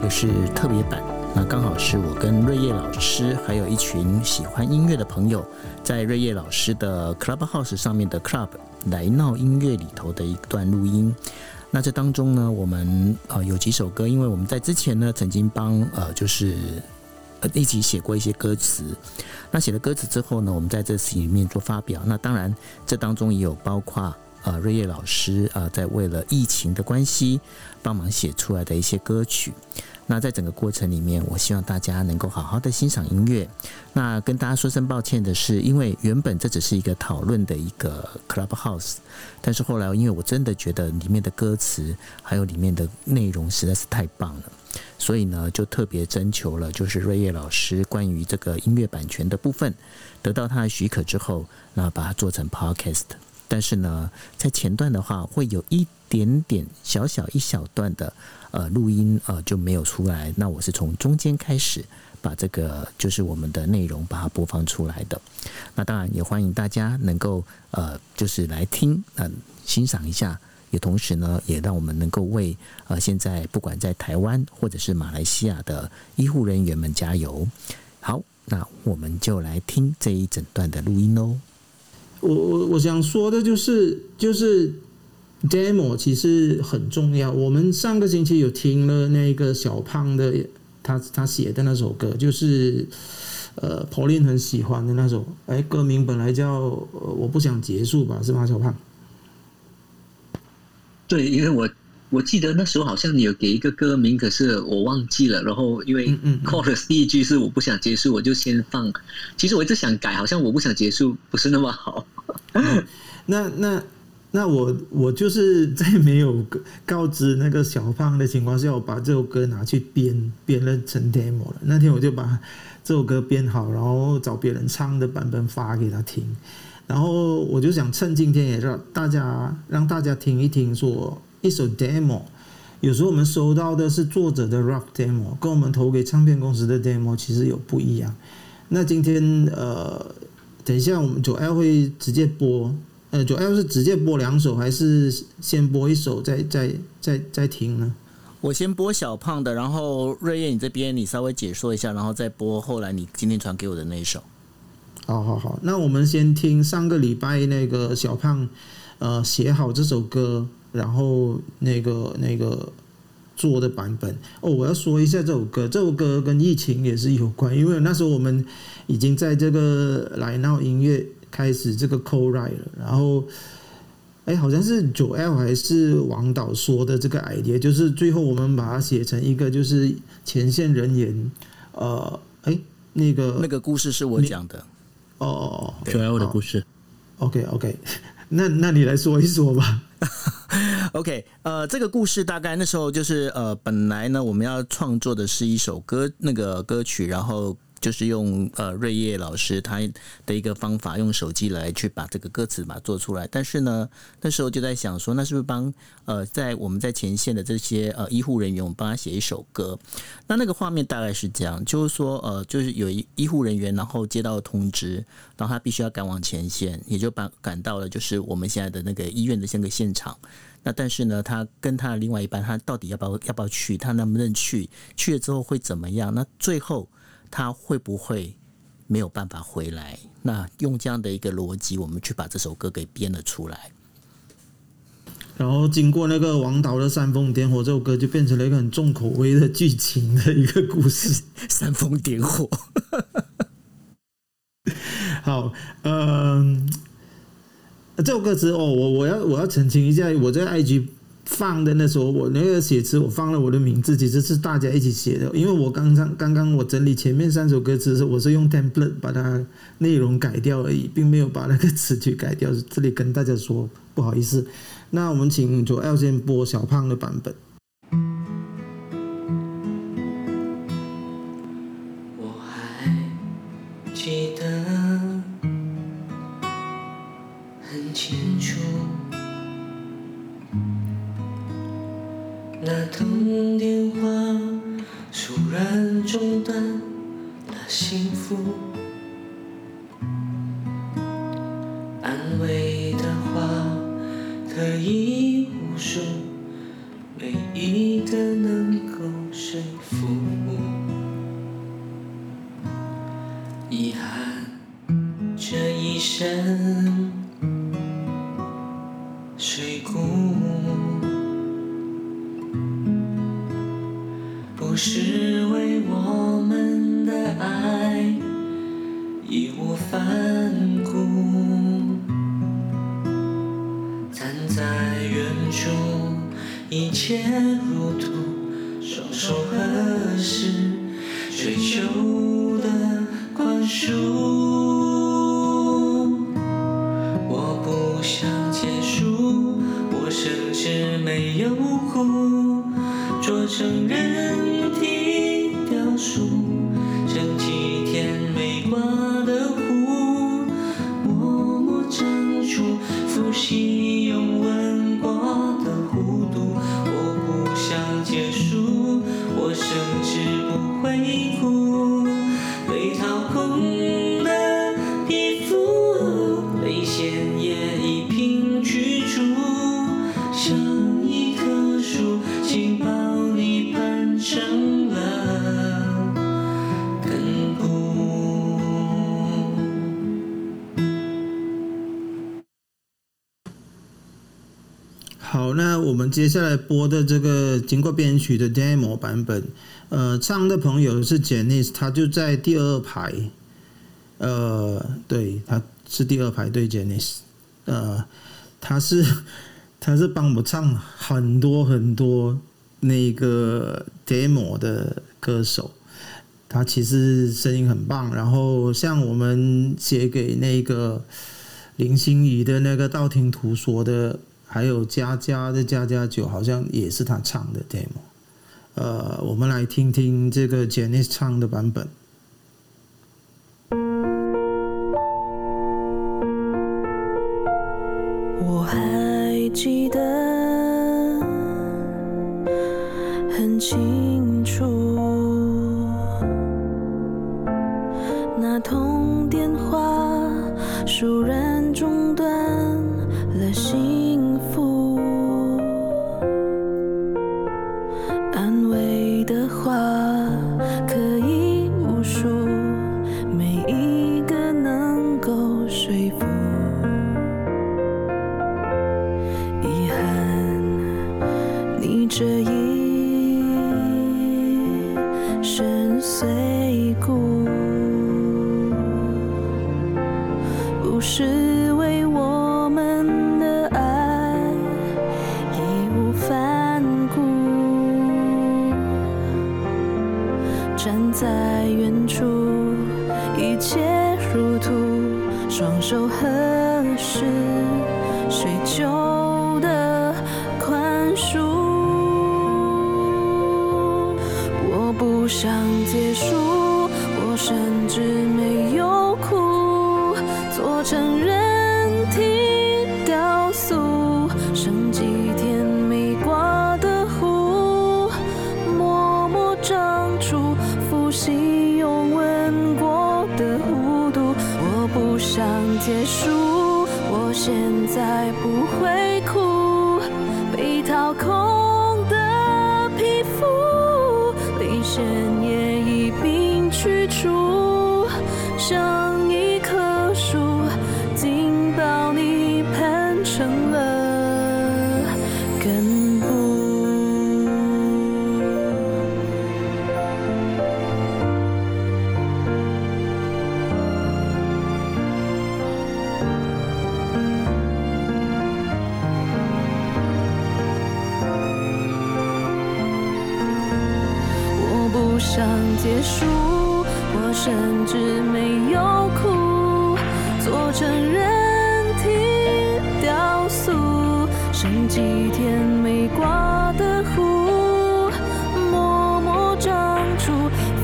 今天这个是特别版，那刚好是我跟瑞叶老师，还有一群喜欢音乐的朋友，在瑞叶老师的 Clubhouse 上面的 Club 来闹音乐里头的一段录音。那这当中呢，我们呃有几首歌，因为我们在之前呢曾经帮呃就是一起写过一些歌词。那写了歌词之后呢，我们在这次里面做发表。那当然，这当中也有包括。呃，瑞叶老师啊，在为了疫情的关系，帮忙写出来的一些歌曲。那在整个过程里面，我希望大家能够好好的欣赏音乐。那跟大家说声抱歉的是，因为原本这只是一个讨论的一个 Clubhouse，但是后来因为我真的觉得里面的歌词还有里面的内容实在是太棒了，所以呢，就特别征求了就是瑞叶老师关于这个音乐版权的部分，得到他的许可之后，那把它做成 Podcast。但是呢，在前段的话，会有一点点小小一小段的呃录音呃就没有出来。那我是从中间开始把这个就是我们的内容把它播放出来的。那当然也欢迎大家能够呃就是来听嗯欣赏一下，也同时呢也让我们能够为呃现在不管在台湾或者是马来西亚的医护人员们加油。好，那我们就来听这一整段的录音喽。我我我想说的就是，就是 demo 其实很重要。我们上个星期有听了那个小胖的他他写的那首歌，就是呃 Pauline 很喜欢的那首。哎，歌名本来叫我不想结束吧，是吗，小胖？对，因为我。我记得那时候好像你有给一个歌名，可是我忘记了。然后因为 chorus 第一句是我不想结束，我就先放。其实我一直想改，好像我不想结束不是那么好。那那那我我就是在没有告知那个小胖的情况下，我把这首歌拿去编编了成 demo 了。那天我就把这首歌编好，然后找别人唱的版本发给他听。然后我就想趁今天也让大家让大家听一听说。一首 demo，有时候我们收到的是作者的 rock demo，跟我们投给唱片公司的 demo 其实有不一样。那今天呃，等一下我们九 L 会直接播，呃，主要是直接播两首，还是先播一首再再再再听呢？我先播小胖的，然后瑞叶你这边你稍微解说一下，然后再播后来你今天传给我的那一首。好好好，那我们先听上个礼拜那个小胖呃写好这首歌。然后那个那个做的版本哦，我要说一下这首歌，这首歌跟疫情也是有关，因为那时候我们已经在这个来闹音乐开始这个 co write 了，然后哎，好像是九 L 还是王导说的这个 idea，就是最后我们把它写成一个就是前线人员，呃，哎，那个那个故事是我讲的，哦，九 L 的故事，OK OK，那那你来说一说吧。OK，呃，这个故事大概那时候就是呃，本来呢我们要创作的是一首歌，那个歌曲，然后。就是用呃瑞叶老师他的一个方法，用手机来去把这个歌词把它做出来。但是呢，那时候就在想说，那是不是帮呃在我们在前线的这些呃医护人员，我们帮他写一首歌？那那个画面大概是这样，就是说呃，就是有一医护人员，然后接到通知，然后他必须要赶往前线，也就把赶到了就是我们现在的那个医院的那个现场。那但是呢，他跟他的另外一半，他到底要不要要不要去？他能不能去？去了之后会怎么样？那最后。他会不会没有办法回来？那用这样的一个逻辑，我们去把这首歌给编了出来。然后经过那个王导的煽风点火，这首歌就变成了一个很重口味的剧情的一个故事。煽风点火。好，嗯，这首歌词哦，我我要我要澄清一下，我在 IG。放的那时候，我那个写词，我放了我的名字，其实是大家一起写的。因为我刚刚刚刚我整理前面三首歌词时，我是用 template 把它内容改掉而已，并没有把那个词曲改掉。这里跟大家说不好意思。那我们请左 L 先播小胖的版本。深水谷，不是为我们的爱义无反顾，站在远处，一切如图，双手合十，追求树。好，那我们接下来播的这个经过编曲的 demo 版本，呃，唱的朋友是 Janice，他就在第二排，呃，对，他是第二排对 Janice，呃，他是 他是帮我唱很多很多那个 demo 的歌手，他其实声音很棒，然后像我们写给那个林心怡的那个道听途说的。还有佳佳的佳佳酒，好像也是他唱的 demo。呃，我们来听听这个 Janice 唱的版本。我还记得很清楚，生碎骨，想结束，我甚至没有哭，做成人体雕塑，剩几天没挂的湖，默默长出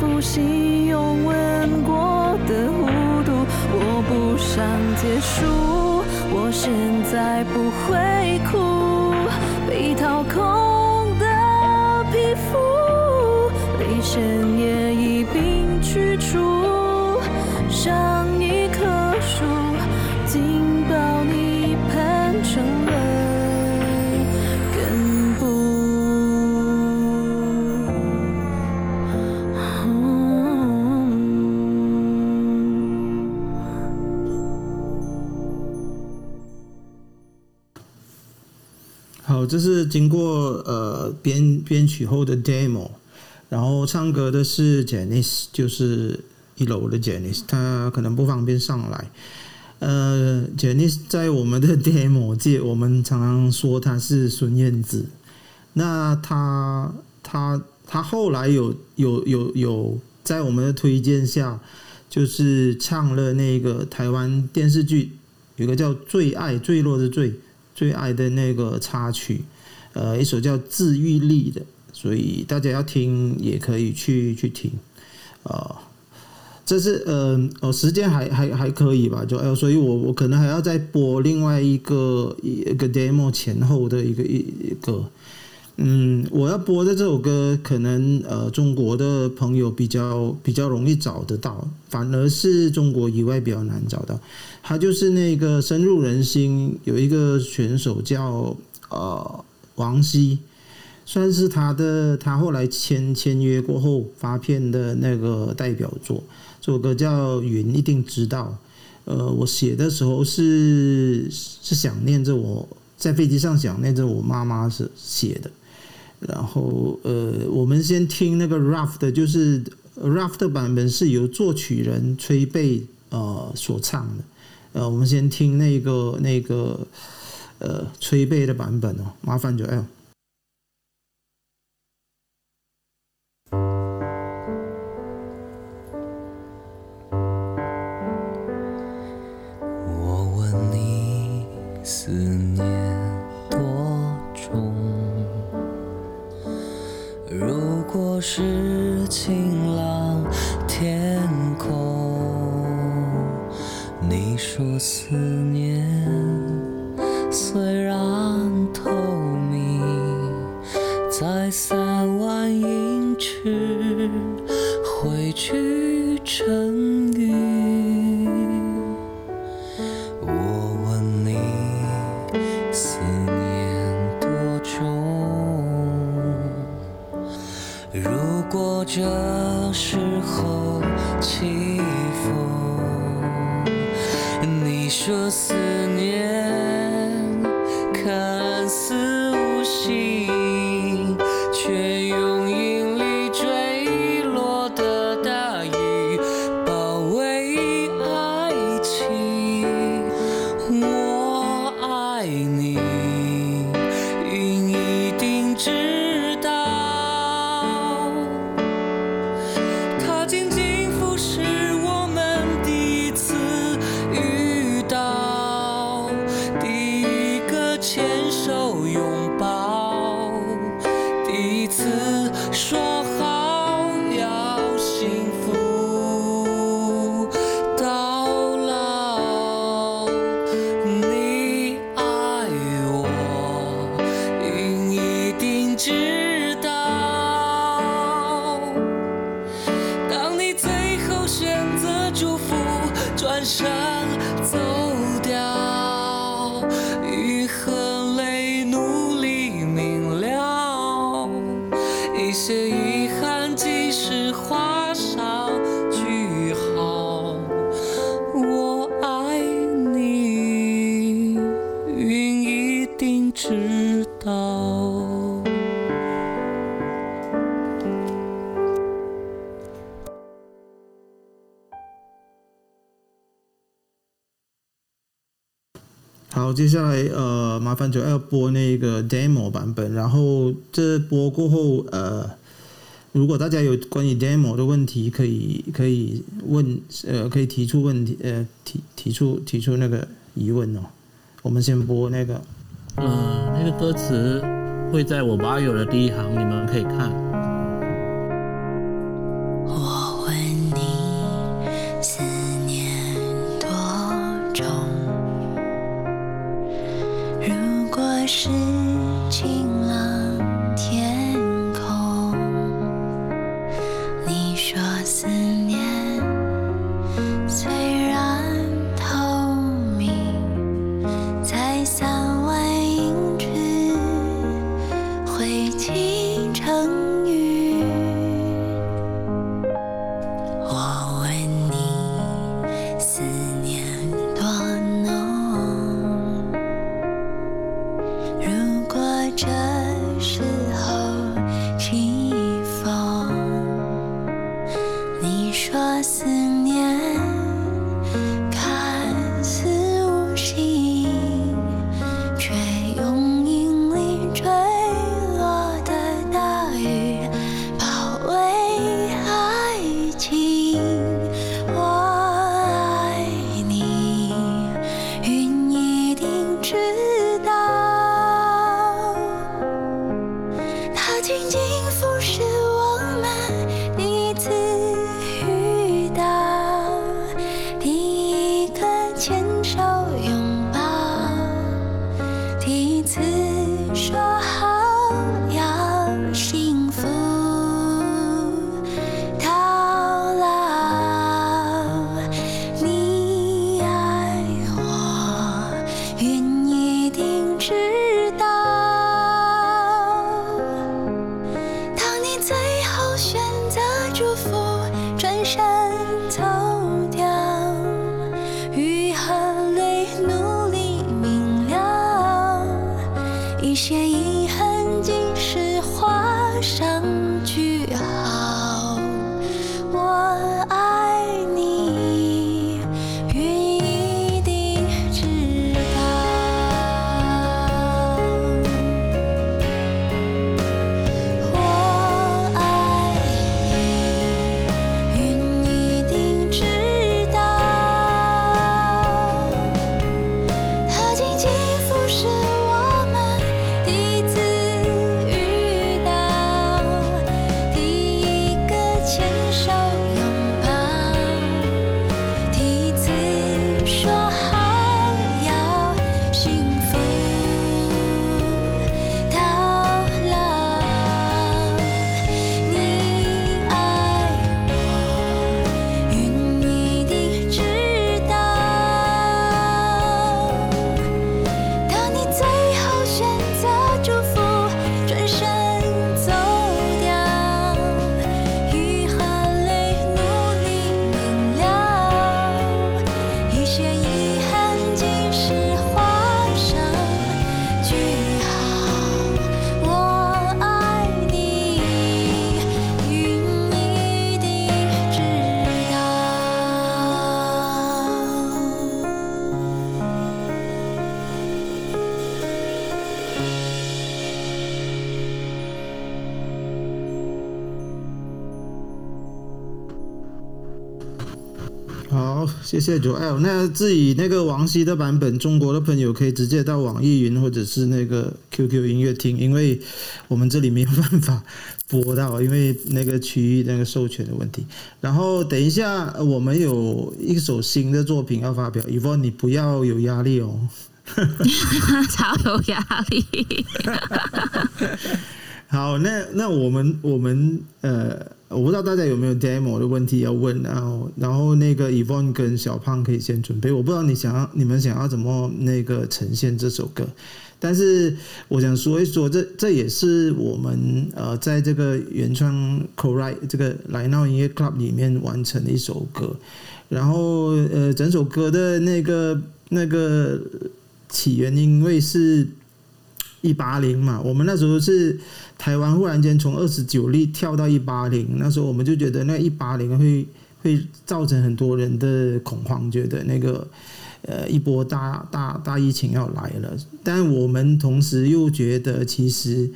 复习用吻过的弧度。我不想结束，我现在不这是经过呃编编曲后的 demo，然后唱歌的是 Janice，就是一楼的 Janice，他可能不方便上来。呃，Janice 在我们的 demo 界，我们常常说他是孙燕姿。那他他他后来有有有有在我们的推荐下，就是唱了那个台湾电视剧，有个叫《最爱》，坠落的坠。最爱的那个插曲，呃，一首叫《治愈力》的，所以大家要听也可以去去听，啊，这是呃哦，时间还还还可以吧？就哎，所以我我可能还要再播另外一个一个 demo 前后的一个一一个。嗯，我要播的这首歌，可能呃，中国的朋友比较比较容易找得到，反而是中国以外比较难找到。他就是那个深入人心，有一个选手叫呃王希，算是他的他后来签签约过后发片的那个代表作。这首歌叫《云》，一定知道。呃，我写的时候是是想念着我在飞机上想念着我妈妈是写的。然后，呃，我们先听那个 rough 的，就是 rough 的版本是由作曲人崔贝呃所唱的。呃，我们先听那个那个呃崔贝的版本哦，麻烦就 L 是晴朗天空。你说思念接下来呃，麻烦就要播那个 demo 版本。然后这播过后，呃，如果大家有关于 demo 的问题，可以可以问，呃，可以提出问题，呃，提提出提出那个疑问哦。我们先播那个，嗯，那个歌词会在我吧友的第一行，你们可以看。谢谢九 L。那至于那个王希的版本，中国的朋友可以直接到网易云或者是那个 QQ 音乐听，因为我们这里没有办法播到，因为那个区域那个授权的问题。然后等一下，我们有一首新的作品要发表，以后你不要有压力哦。超有压力。好，那那我们我们呃。我不知道大家有没有 demo 的问题要问，然后然后那个 Evon 跟小胖可以先准备。我不知道你想要你们想要怎么那个呈现这首歌，但是我想说一说，这这也是我们呃在这个原创 co-write 这个来闹音乐 club 里面完成的一首歌。然后呃整首歌的那个那个起源，因为是一八零嘛，我们那时候是。台湾忽然间从二十九例跳到一八零，那时候我们就觉得那一八零会会造成很多人的恐慌，觉得那个呃一波大大大疫情要来了。但我们同时又觉得，其实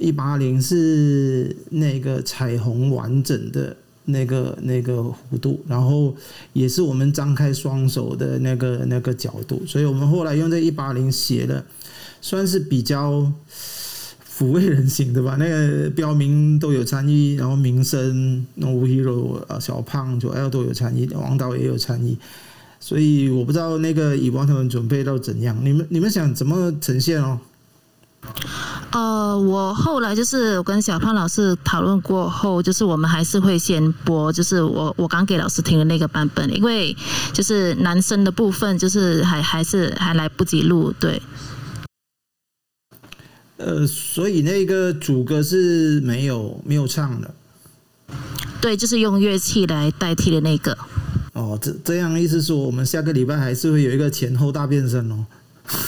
一八零是那个彩虹完整的那个那个弧度，然后也是我们张开双手的那个那个角度，所以我们后来用这一八零写了，算是比较。抚慰人心，对吧？那个标明都有参与，然后民生、那 o Hero 啊、小胖、九 L 都有参与，王导也有参与，所以我不知道那个以王他们准备到怎样，你们你们想怎么呈现哦？呃，我后来就是我跟小胖老师讨论过后，就是我们还是会先播，就是我我刚给老师听的那个版本，因为就是男生的部分就是还还是还来不及录，对。呃，所以那个主歌是没有没有唱的，对，就是用乐器来代替的那个。哦，这这样意思说，我们下个礼拜还是会有一个前后大变身哦。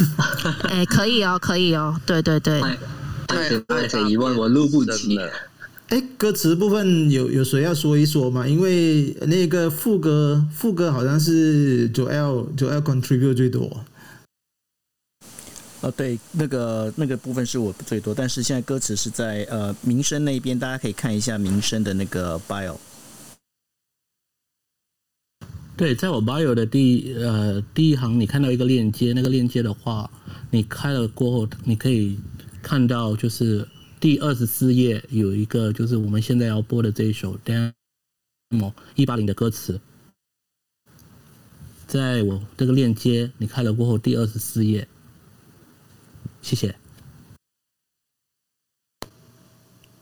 哎，可以哦，可以哦，对对对。爱着爱着一万，我录不及。哎，歌词部分有有谁要说一说吗？因为那个副歌副歌好像是九 L 九 L contribute 最多。哦，对，那个那个部分是我最多，但是现在歌词是在呃民生那边，大家可以看一下民生的那个 bio。对，在我 bio 的第呃第一行，你看到一个链接，那个链接的话，你开了过后，你可以看到就是。第二十四页有一个，就是我们现在要播的这一首《demo》一八零的歌词，在我这个链接你开了过后，第二十四页，谢谢。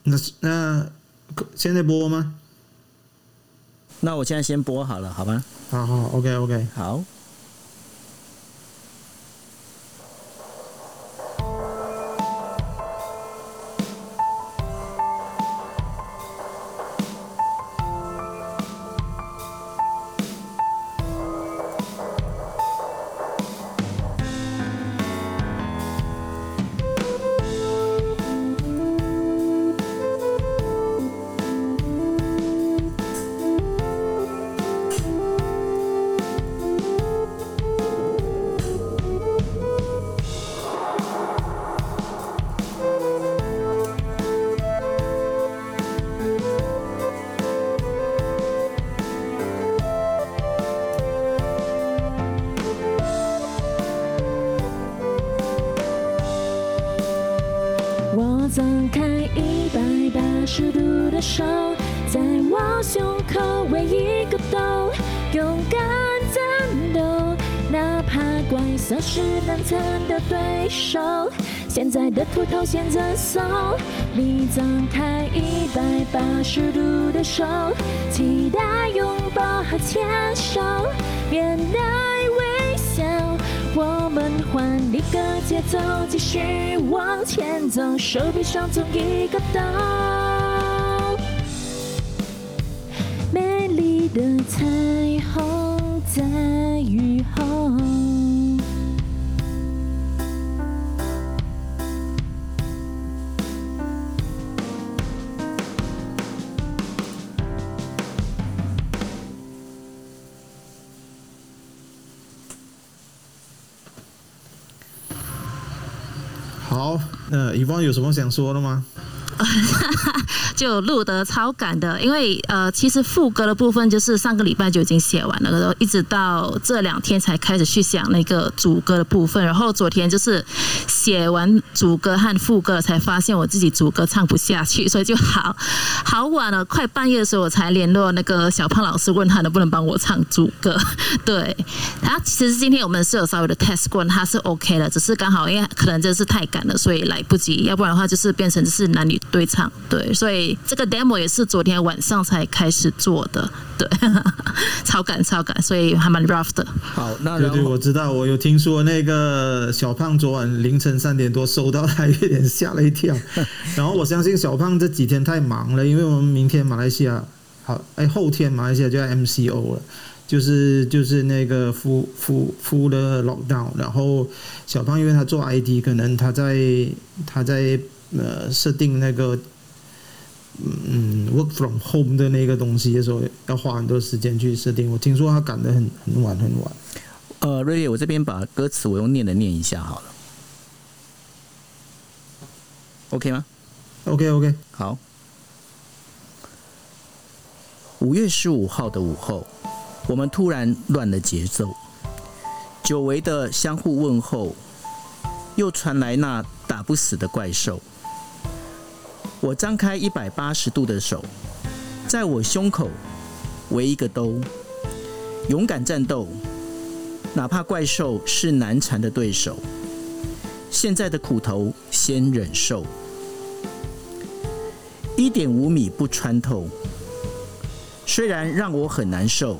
那那现在播吗？那我现在先播好了，好吗？好好，OK OK，好。是难缠的对手，现在的秃头选择松，你张开一百八十度的手，期待拥抱和牵手，面带微笑，我们换一个节奏，继续往前走，手臂上同一个洞，美丽的彩呃，乙方有什么想说的吗？就录得超赶的，因为呃，其实副歌的部分就是上个礼拜就已经写完了，然后一直到这两天才开始去想那个主歌的部分，然后昨天就是写完主歌和副歌，才发现我自己主歌唱不下去，所以就好好晚了，快半夜的时候我才联络那个小胖老师，问他能不能帮我唱主歌。对，他其实今天我们是有稍微的 test 过，他是 OK 的，只是刚好因为可能真是太赶了，所以来不及，要不然的话就是变成是男女对唱，对，所以。这个 demo 也是昨天晚上才开始做的，对，超赶超赶，所以还蛮 rough 的。好，那对对，我知道，我有听说那个小胖昨晚凌晨三点多收到，他有点吓了一跳。然后我相信小胖这几天太忙了，因为我们明天马来西亚好，哎，后天马来西亚就要 MCO 了，就是就是那个夫夫夫的 lockdown。然后小胖因为他做 IT，可能他在他在呃设定那个。嗯，work from home 的那个东西的时候，要花很多时间去设定。我听说他赶得很很晚很晚。呃，瑞叶，我这边把歌词我用念的念一下好了，OK 吗？OK OK，好。五月十五号的午后，我们突然乱了节奏，久违的相互问候，又传来那打不死的怪兽。我张开一百八十度的手，在我胸口围一个兜，勇敢战斗，哪怕怪兽是难缠的对手。现在的苦头先忍受，一点五米不穿透，虽然让我很难受，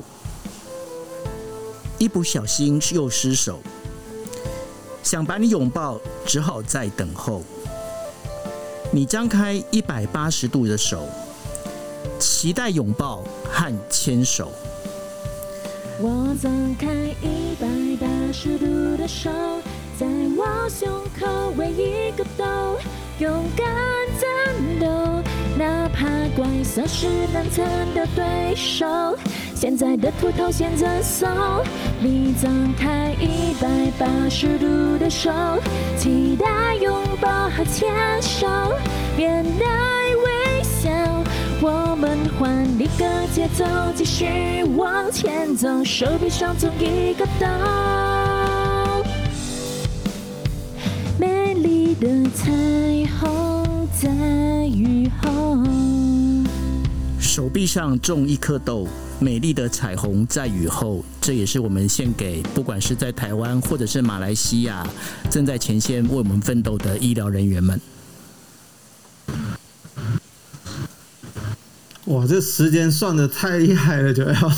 一不小心又失手，想把你拥抱，只好再等候。你张开一百八十度的手，期待拥抱和牵手。我张开一百八十度的手，在我胸口围一个兜，勇敢战斗，哪怕怪兽是难缠的对手。现在的秃头牵着手，你张开一百八十度的手，期待拥抱和牵手，面带微笑，我们换一个节奏，继续往前走，手臂上中一个洞，的彩虹在雨后。手臂上种一颗豆，美丽的彩虹在雨后。这也是我们献给不管是在台湾或者是马来西亚正在前线为我们奋斗的医疗人员们。哇，这时间算的太厉害了，九幺，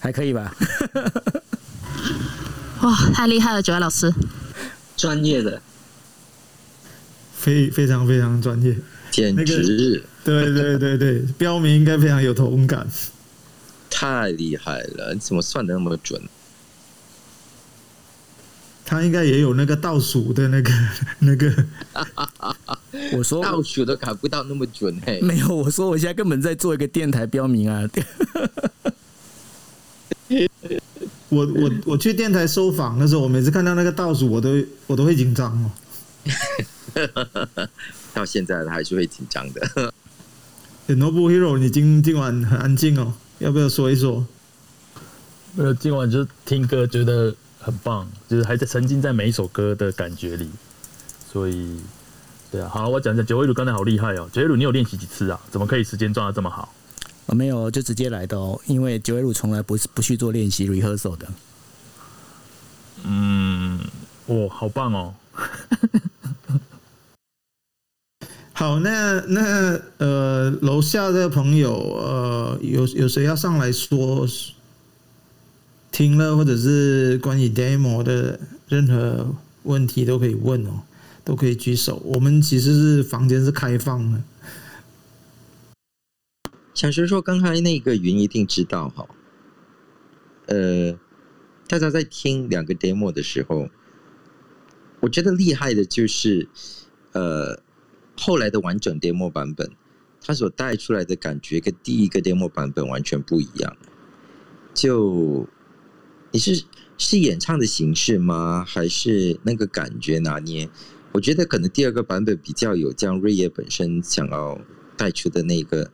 还可以吧？哇，太厉害了，九幺老师，专业的，非非常非常专业，简直。对对对对，标明应该非常有同感。太厉害了！你怎么算的那么准？他应该也有那个倒数的那个 那个。我说倒数都赶不到那么准嘿。没有，我说我现在根本在做一个电台标明啊。我我我去电台收访的时候，我每次看到那个倒数，我都我都会紧张哦。到现在他还是会紧张的。Noble Hero，你今今晚很安静哦，要不要说一说？没有，今晚就听歌，觉得很棒，就是还在沉浸在每一首歌的感觉里。所以，对啊，好，我讲讲九尾鲁刚才好厉害哦，九尾鲁你有练习几次啊？怎么可以时间抓的这么好？我没有，就直接来的哦，因为九尾鲁从来不是不去做练习 rehearsal 的。嗯，哦，好棒哦。好，那那呃，楼下的朋友呃，有有谁要上来说听了，或者是关于 demo 的任何问题都可以问哦，都可以举手。我们其实是房间是开放的。想说说刚才那个云一定知道哈，呃，大家在听两个 demo 的时候，我觉得厉害的就是呃。后来的完整 demo 版本，它所带出来的感觉跟第一个 demo 版本完全不一样。就你是是演唱的形式吗？还是那个感觉拿捏？我觉得可能第二个版本比较有将瑞叶本身想要带出的那个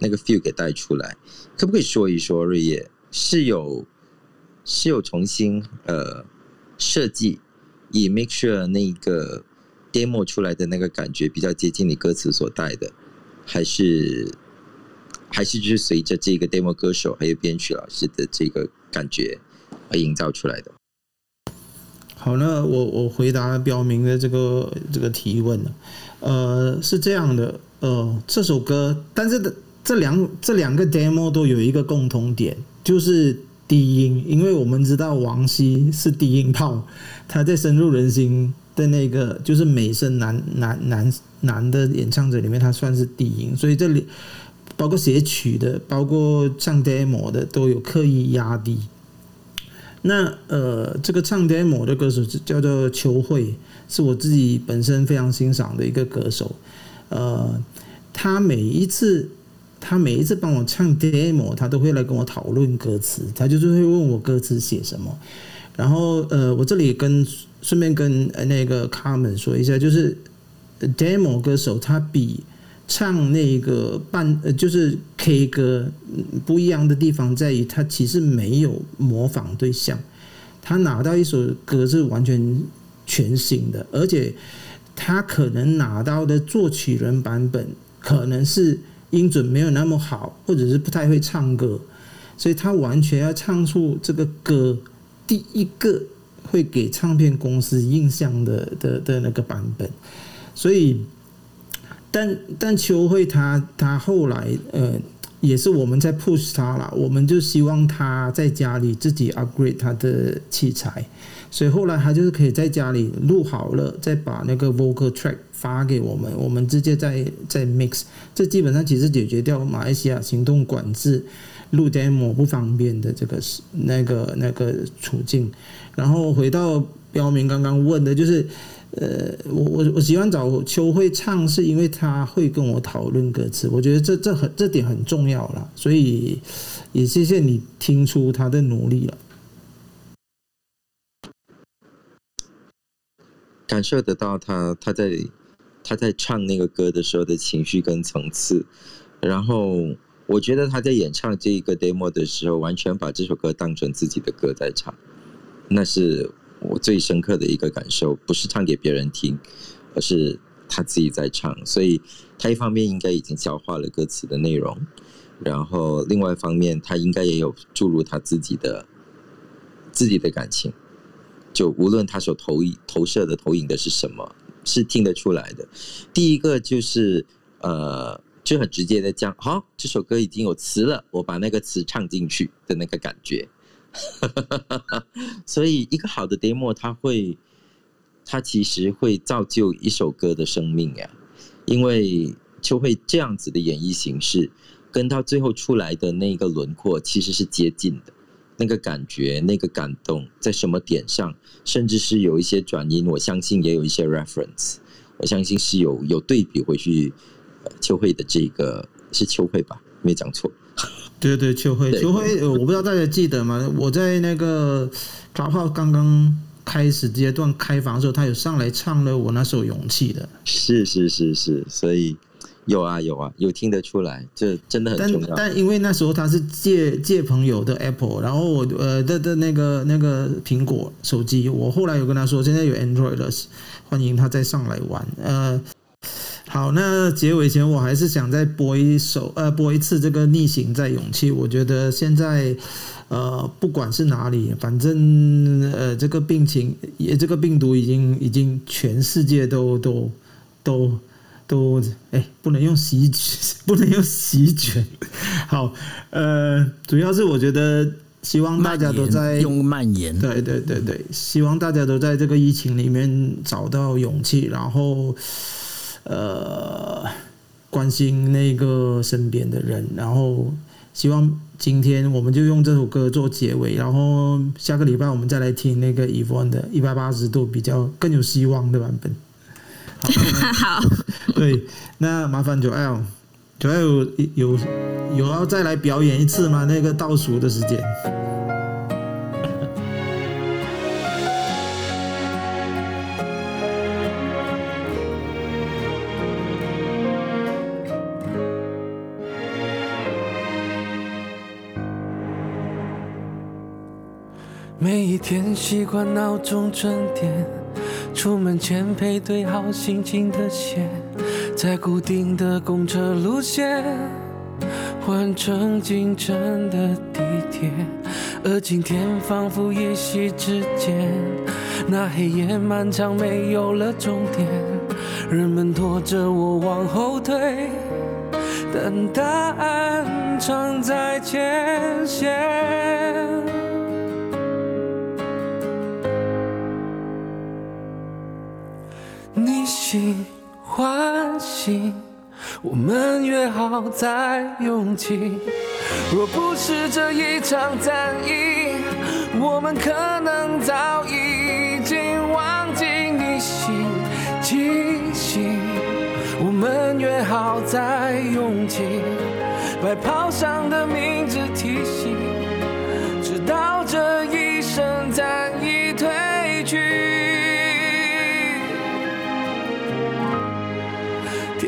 那个 feel 给带出来。可不可以说一说瑞叶是有是有重新呃设计，以 make sure 那个。demo 出来的那个感觉比较接近你歌词所带的，还是还是就是随着这个 demo 歌手还有编曲老师的这个感觉而营造出来的。好，那我我回答标明的这个这个提问了。呃，是这样的，呃，这首歌，但是的这两这两个 demo 都有一个共同点，就是低音，因为我们知道王希是低音炮，他在深入人心。的那个就是美声男男男男的演唱者里面，他算是低音，所以这里包括写曲的，包括唱 demo 的，都有刻意压低。那呃，这个唱 demo 的歌手叫做邱慧，是我自己本身非常欣赏的一个歌手。呃，他每一次他每一次帮我唱 demo，他都会来跟我讨论歌词，他就是会问我歌词写什么。然后呃，我这里跟。顺便跟那个卡门说一下，就是 demo 歌手他比唱那个伴呃就是 K 歌不一样的地方在于，他其实没有模仿对象，他拿到一首歌是完全全新的，而且他可能拿到的作曲人版本可能是音准没有那么好，或者是不太会唱歌，所以他完全要唱出这个歌第一个。会给唱片公司印象的的的那个版本，所以，但但秋慧他他后来呃也是我们在 push 他了，我们就希望他在家里自己 upgrade 他的器材，所以后来他就是可以在家里录好了，再把那个 vocal track 发给我们，我们直接在在 mix，这基本上其实解决掉马来西亚行动管制录 demo 不方便的这个那个那个处境。然后回到标明刚刚问的，就是呃，我我我喜欢找秋会唱，是因为他会跟我讨论歌词，我觉得这这很这点很重要了，所以也谢谢你听出他的努力了，感受得到他他在他在唱那个歌的时候的情绪跟层次，然后我觉得他在演唱这一个 demo 的时候，完全把这首歌当成自己的歌在唱，那是。我最深刻的一个感受，不是唱给别人听，而是他自己在唱。所以，他一方面应该已经消化了歌词的内容，然后另外一方面，他应该也有注入他自己的自己的感情。就无论他所投投射的投影的是什么，是听得出来的。第一个就是呃，就很直接的讲，好，这首歌已经有词了，我把那个词唱进去的那个感觉。所以，一个好的 demo，它会，它其实会造就一首歌的生命呀。因为就会这样子的演绎形式，跟到最后出来的那个轮廓其实是接近的。那个感觉，那个感动，在什么点上，甚至是有一些转音，我相信也有一些 reference。我相信是有有对比回去，秋慧的这个是秋慧吧？没讲错。对对，秋慧，秋慧，我不知道大家记得吗？我在那个抓炮刚刚开始阶段开房的时候，他有上来唱了我那首《勇气》的。是是是是，所以有啊有啊，有听得出来，这真的很重要。但因为那时候他是借借朋友的 Apple，然后我呃的的那个那个苹果手机，我后来有跟他说，现在有 Android 了，欢迎他再上来玩。呃。好，那结尾前我还是想再播一首，呃，播一次这个逆行在勇气。我觉得现在，呃，不管是哪里，反正呃，这个病情，也这个病毒已经已经全世界都都都都，哎，不能用席卷，不能用席卷。好，呃，主要是我觉得希望大家都在用蔓延，对对对对，希望大家都在这个疫情里面找到勇气，然后。呃，关心那个身边的人，然后希望今天我们就用这首歌做结尾，然后下个礼拜我们再来听那个 Evan 的一百八十度比较更有希望的版本。好，对，那麻烦九 L，九 L 有有有要再来表演一次吗？那个倒数的时间。每一天习惯闹钟准点，出门前配对好心情的鞋，在固定的公车路线换乘进城的地铁，而今天仿佛一夕之间，那黑夜漫长没有了终点，人们拖着我往后退，但答案藏在前线。你喜欢心，我们约好在勇气。若不是这一场战役，我们可能早已经忘记你心气息。我们约好在勇气，白袍上的名字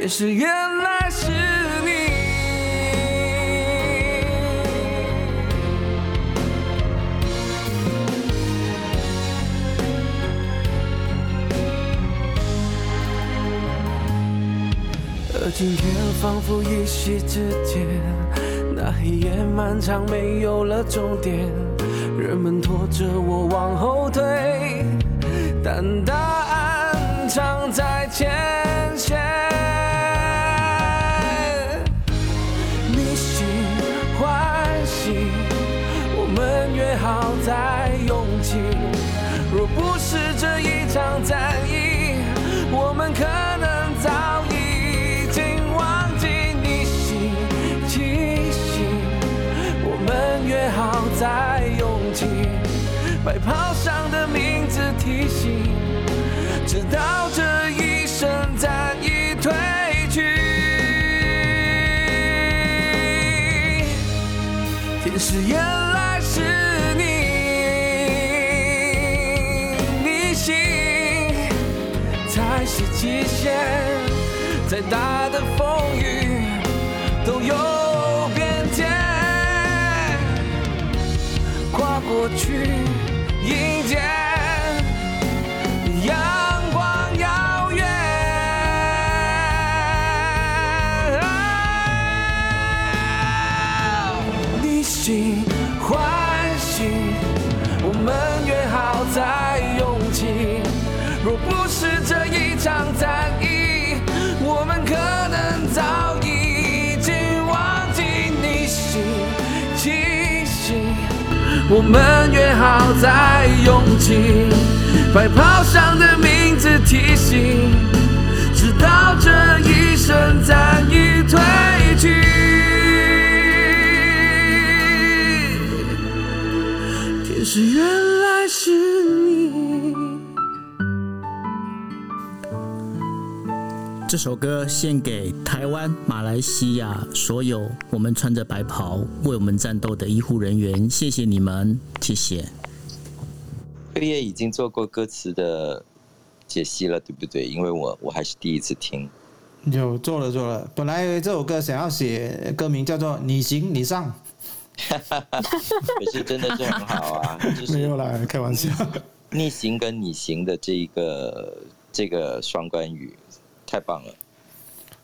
是原来是你。而今天仿佛一夕之间，那黑夜漫长没有了终点，人们拖着我往后退，但答案藏在前线。提醒，直到这一生暂已褪去。天使原来是你，逆行才是极限，再大我们约好在勇气，白袍上的名字提醒，直到这一生暂已褪去。天使愿这首歌献给台湾、马来西亚所有我们穿着白袍为我们战斗的医护人员，谢谢你们，谢谢。飞叶已经做过歌词的解析了，对不对？因为我我还是第一次听。有做了做了，本来这首歌想要写歌名叫做“你行你上 可是真的是很好啊，就”，是没有啦，开玩笑。逆行跟你行的这一个这个双关语，太棒了。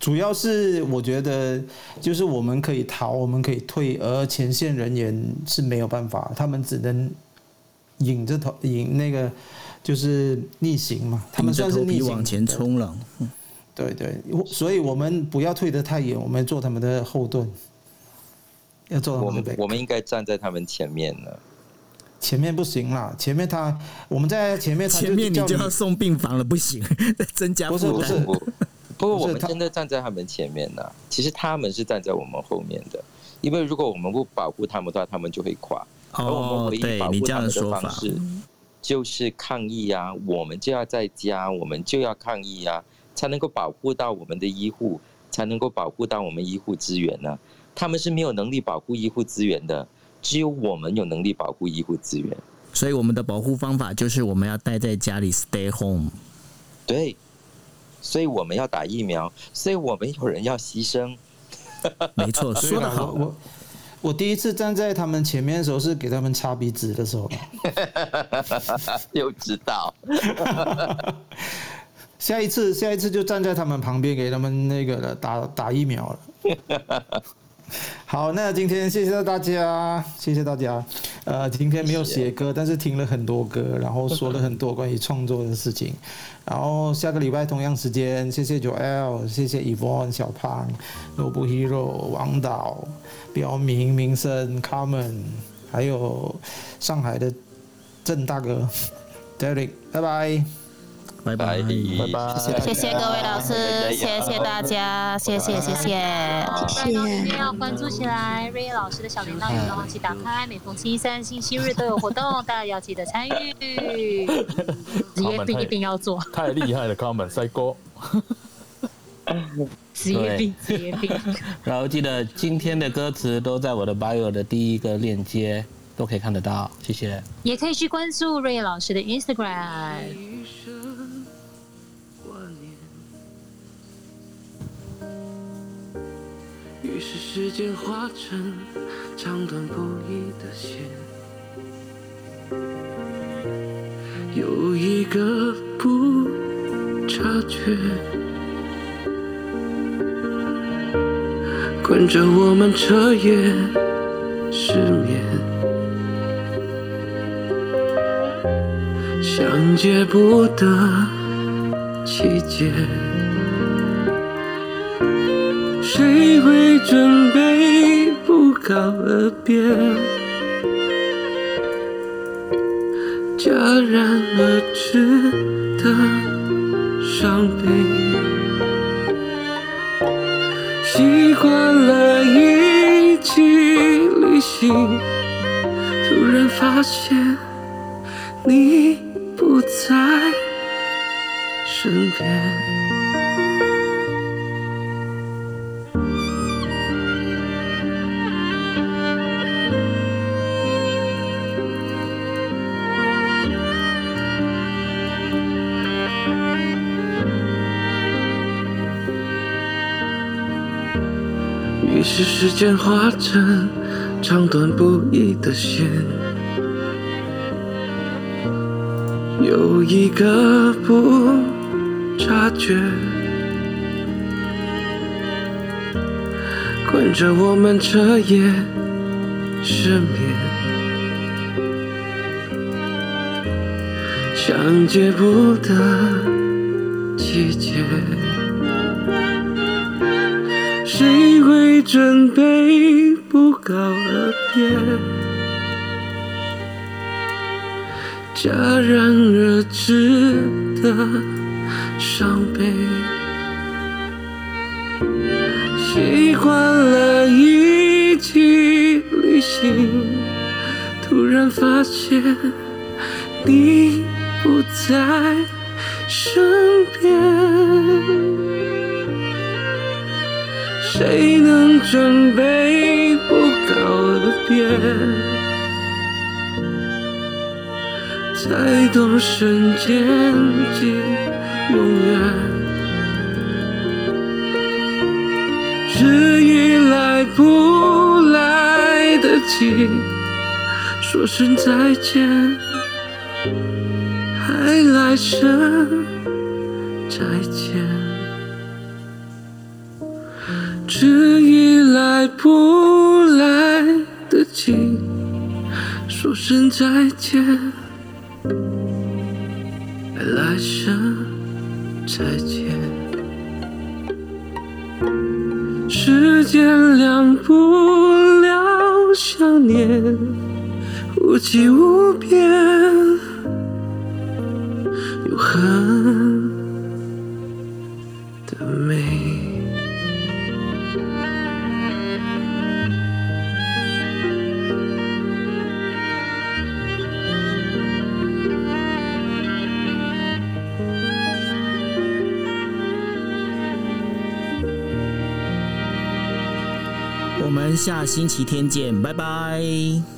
主要是我觉得，就是我们可以逃，我们可以退，而前线人员是没有办法，他们只能引着头引那个就是逆行嘛，他们算是逆往前冲了。对对，我所以我们不要退得太远，我们做他们的后盾，要做他我们的我们应该站在他们前面呢。前面不行啦，前面他我们在前面他前面你就要送病房了，不行，再增加不是不是。不不过我们真的站在他们前面呢，其实他们是站在我们后面的，因为如果我们不保护他们的话，他们就会垮。而我们哦唯，一对保护他们你这样说法，的方式就是抗议啊，我们就要在家，我们就要抗议啊，才能够保护到我们的医护，才能够保护到我们医护资源呢、他们是没有能力保护医护资源的，只有我们有能力保护医护资源。所以我们的保护方法就是我们要待在家里，stay home。对，所以我们要打疫苗，所以我们有人要牺牲。没错，说得好。我我我第一次站在他们前面的时候是给他们擦鼻子的时候，又知道，下一次下一次就站在他们旁边给他们那个了打打疫苗了。好，那今天谢谢大家，谢谢大家。呃，今天没有写歌，但是听了很多歌，然后说了很多关于创作的事情。然后下个礼拜同样时间，谢谢九 L，谢谢 Evon 小胖、萝卜 Hero、王导、标明、民生、Carmen，还有上海的郑大哥 Derek，拜拜。拜拜。拜拜。谢谢各位老师，谢谢大家，谢谢谢谢。拜到一定要关注起来，瑞叶老师的小铃铛也不要忘记打开，每逢星期三、星期日都有活动，大家要记得参与。职业病一定要做，太厉害了，Common 赛哥。职业病，职业病。然后记得今天的歌词都在我的 bio 的第一个链接，都可以看得到。谢谢。也可以去关注瑞叶老师的 Instagram。于是时间化成长短不一的线，有一个不察觉，困着我们彻夜失眠。相接不得季节，谁会准备不告而别？戛然而止的伤悲，习惯了一起旅行，突然发现。你不在身边。时间化成长短不一的线，有一个不察觉，困着我们彻夜失眠，像戒不得。准备不告而别？戛然而止的伤悲，习惯了一起旅行，突然发现你不在谁能准备不告而别？才懂瞬间即永远，只已来不来得及说声再见，还来生再见。迟疑来不来得及说声再见，下星期天见，拜拜。